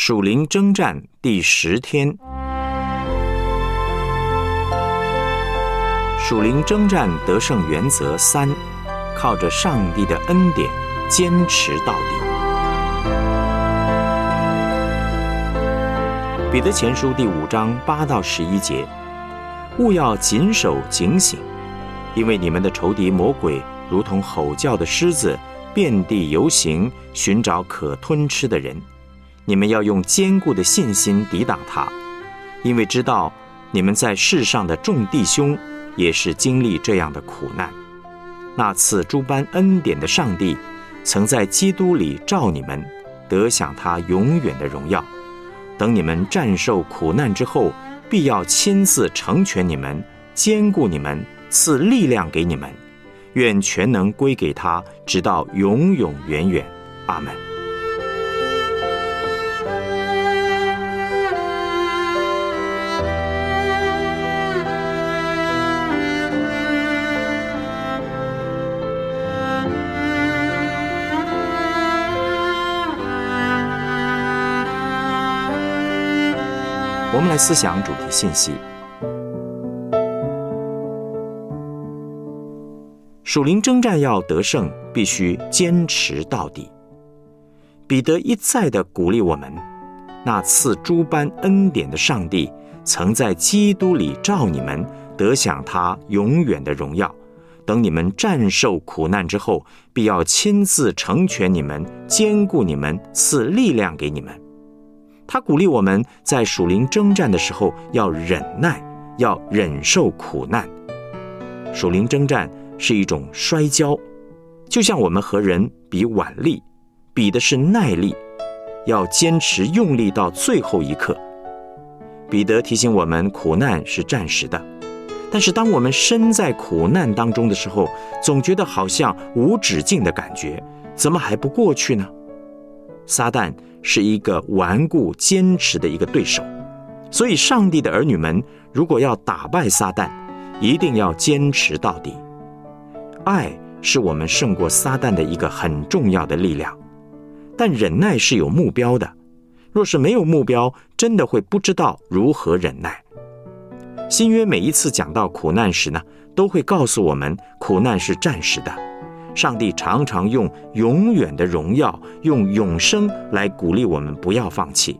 属灵征战第十天，属灵征战得胜原则三：靠着上帝的恩典坚持到底。彼得前书第五章八到十一节：勿要谨守警醒，因为你们的仇敌魔鬼如同吼叫的狮子，遍地游行，寻找可吞吃的人。你们要用坚固的信心抵挡他，因为知道你们在世上的众弟兄也是经历这样的苦难。那次诸般恩典的上帝，曾在基督里召你们，得享他永远的荣耀。等你们战胜苦难之后，必要亲自成全你们，坚固你们，赐力量给你们。愿全能归给他，直到永永远远。阿门。我们来思想主题信息：属灵征战要得胜，必须坚持到底。彼得一再的鼓励我们：那赐诸般恩典的上帝，曾在基督里召你们，得享他永远的荣耀。等你们战胜苦难之后，必要亲自成全你们，坚固你们，赐力量给你们。他鼓励我们在属灵征战的时候要忍耐，要忍受苦难。属灵征战是一种摔跤，就像我们和人比腕力，比的是耐力，要坚持用力到最后一刻。彼得提醒我们，苦难是暂时的，但是当我们身在苦难当中的时候，总觉得好像无止境的感觉，怎么还不过去呢？撒旦。是一个顽固坚持的一个对手，所以上帝的儿女们如果要打败撒旦，一定要坚持到底。爱是我们胜过撒旦的一个很重要的力量，但忍耐是有目标的。若是没有目标，真的会不知道如何忍耐。新约每一次讲到苦难时呢，都会告诉我们，苦难是暂时的。上帝常常用永远的荣耀、用永生来鼓励我们不要放弃，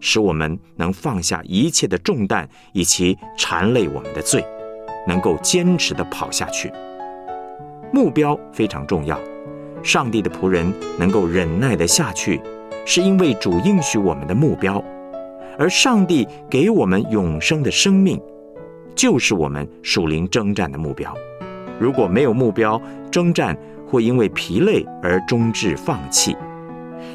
使我们能放下一切的重担以及缠累我们的罪，能够坚持的跑下去。目标非常重要，上帝的仆人能够忍耐的下去，是因为主应许我们的目标，而上帝给我们永生的生命，就是我们属灵征战的目标。如果没有目标，征战。会因为疲累而终至放弃。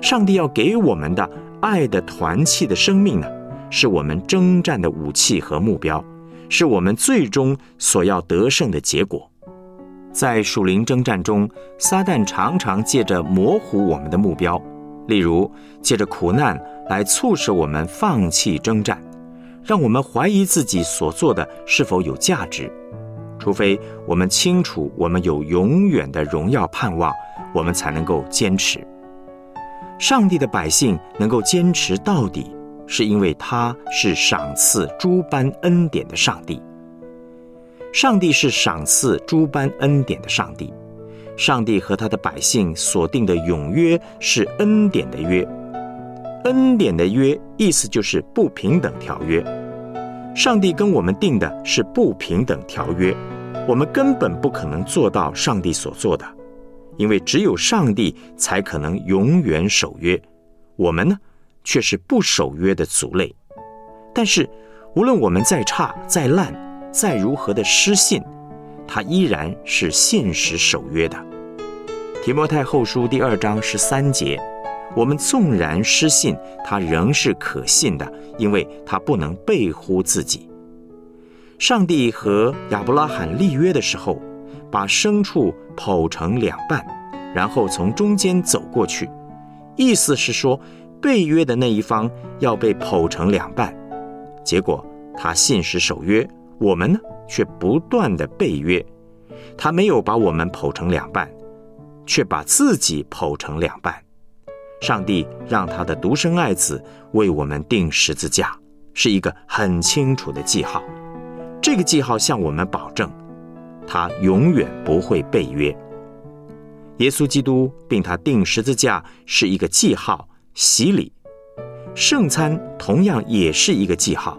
上帝要给我们的爱的团契的生命呢，是我们征战的武器和目标，是我们最终所要得胜的结果。在属灵征战中，撒旦常常借着模糊我们的目标，例如借着苦难来促使我们放弃征战，让我们怀疑自己所做的是否有价值。除非我们清楚我们有永远的荣耀盼望，我们才能够坚持。上帝的百姓能够坚持到底，是因为他是赏赐诸般恩典的上帝。上帝是赏赐诸般恩典的上帝。上帝和他的百姓所定的永约是恩典的约。恩典的约意思就是不平等条约。上帝跟我们定的是不平等条约。我们根本不可能做到上帝所做的，因为只有上帝才可能永远守约。我们呢，却是不守约的族类。但是，无论我们再差、再烂、再如何的失信，他依然是信实守约的。提摩太后书第二章十三节：我们纵然失信，他仍是可信的，因为他不能背乎自己。上帝和亚伯拉罕立约的时候，把牲畜剖成两半，然后从中间走过去，意思是说，被约的那一方要被剖成两半。结果他信实守约，我们呢却不断的被约。他没有把我们剖成两半，却把自己剖成两半。上帝让他的独生爱子为我们钉十字架，是一个很清楚的记号。这个记号向我们保证，他永远不会背约。耶稣基督并他钉十字架是一个记号，洗礼、圣餐同样也是一个记号。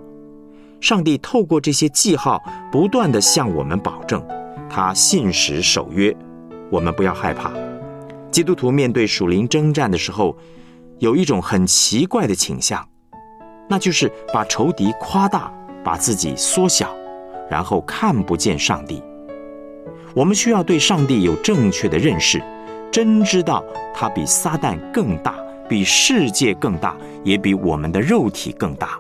上帝透过这些记号，不断的向我们保证，他信实守约。我们不要害怕。基督徒面对属灵征战的时候，有一种很奇怪的倾向，那就是把仇敌夸大，把自己缩小，然后看不见上帝。我们需要对上帝有正确的认识，真知道他比撒旦更大，比世界更大，也比我们的肉体更大。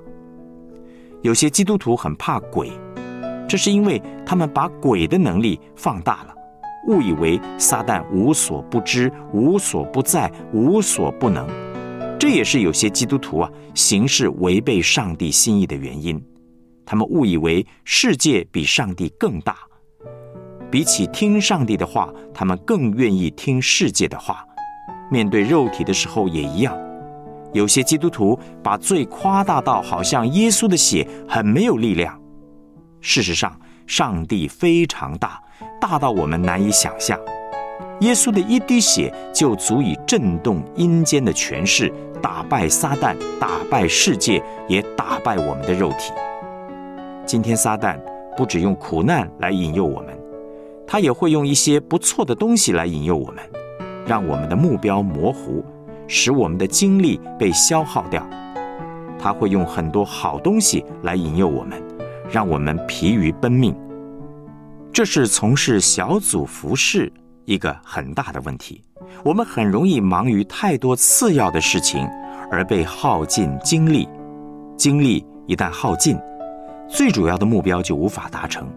有些基督徒很怕鬼，这是因为他们把鬼的能力放大了，误以为撒旦无所不知、无所不在、无所不能。这也是有些基督徒啊行事违背上帝心意的原因。他们误以为世界比上帝更大。比起听上帝的话，他们更愿意听世界的话。面对肉体的时候也一样。有些基督徒把罪夸大到好像耶稣的血很没有力量。事实上，上帝非常大，大到我们难以想象。耶稣的一滴血就足以震动阴间的权势，打败撒旦，打败世界，也打败我们的肉体。今天撒旦不只用苦难来引诱我们。他也会用一些不错的东西来引诱我们，让我们的目标模糊，使我们的精力被消耗掉。他会用很多好东西来引诱我们，让我们疲于奔命。这是从事小组服饰一个很大的问题。我们很容易忙于太多次要的事情，而被耗尽精力。精力一旦耗尽，最主要的目标就无法达成。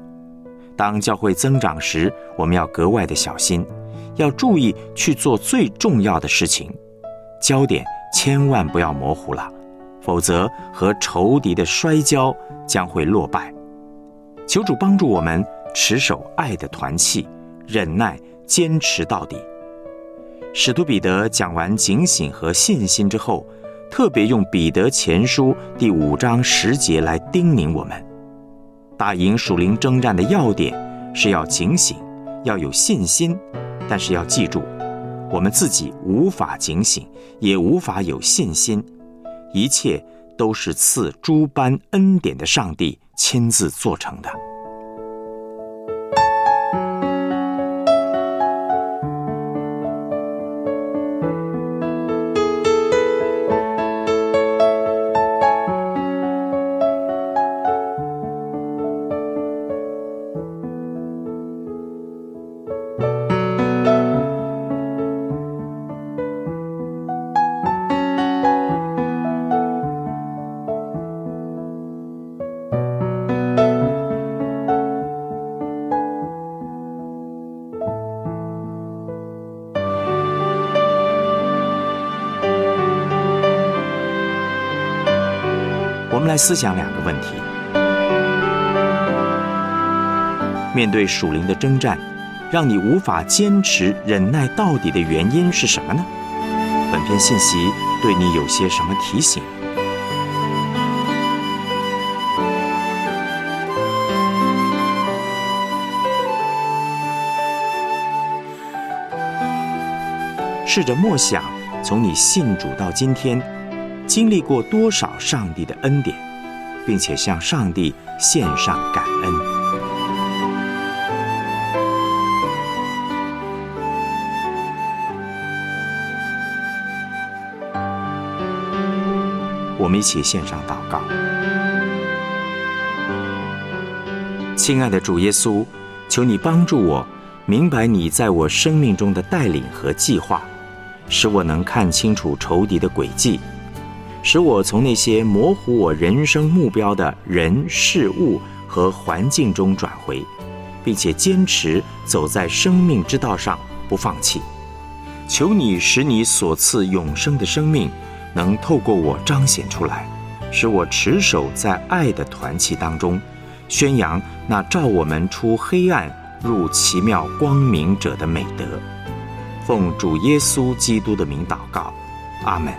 当教会增长时，我们要格外的小心，要注意去做最重要的事情，焦点千万不要模糊了，否则和仇敌的摔跤将会落败。求主帮助我们持守爱的团契，忍耐坚持到底。使徒彼得讲完警醒和信心之后，特别用彼得前书第五章十节来叮咛我们。打赢属灵征战的要点是要警醒，要有信心，但是要记住，我们自己无法警醒，也无法有信心，一切都是赐诸般恩典的上帝亲自做成的。思想两个问题：面对属灵的征战，让你无法坚持忍耐到底的原因是什么呢？本篇信息对你有些什么提醒？试着默想，从你信主到今天。经历过多少上帝的恩典，并且向上帝献上感恩。我们一起献上祷告。亲爱的主耶稣，求你帮助我明白你在我生命中的带领和计划，使我能看清楚仇敌的诡计。使我从那些模糊我人生目标的人事物和环境中转回，并且坚持走在生命之道上不放弃。求你使你所赐永生的生命能透过我彰显出来，使我持守在爱的团契当中，宣扬那照我们出黑暗入奇妙光明者的美德。奉主耶稣基督的名祷告，阿门。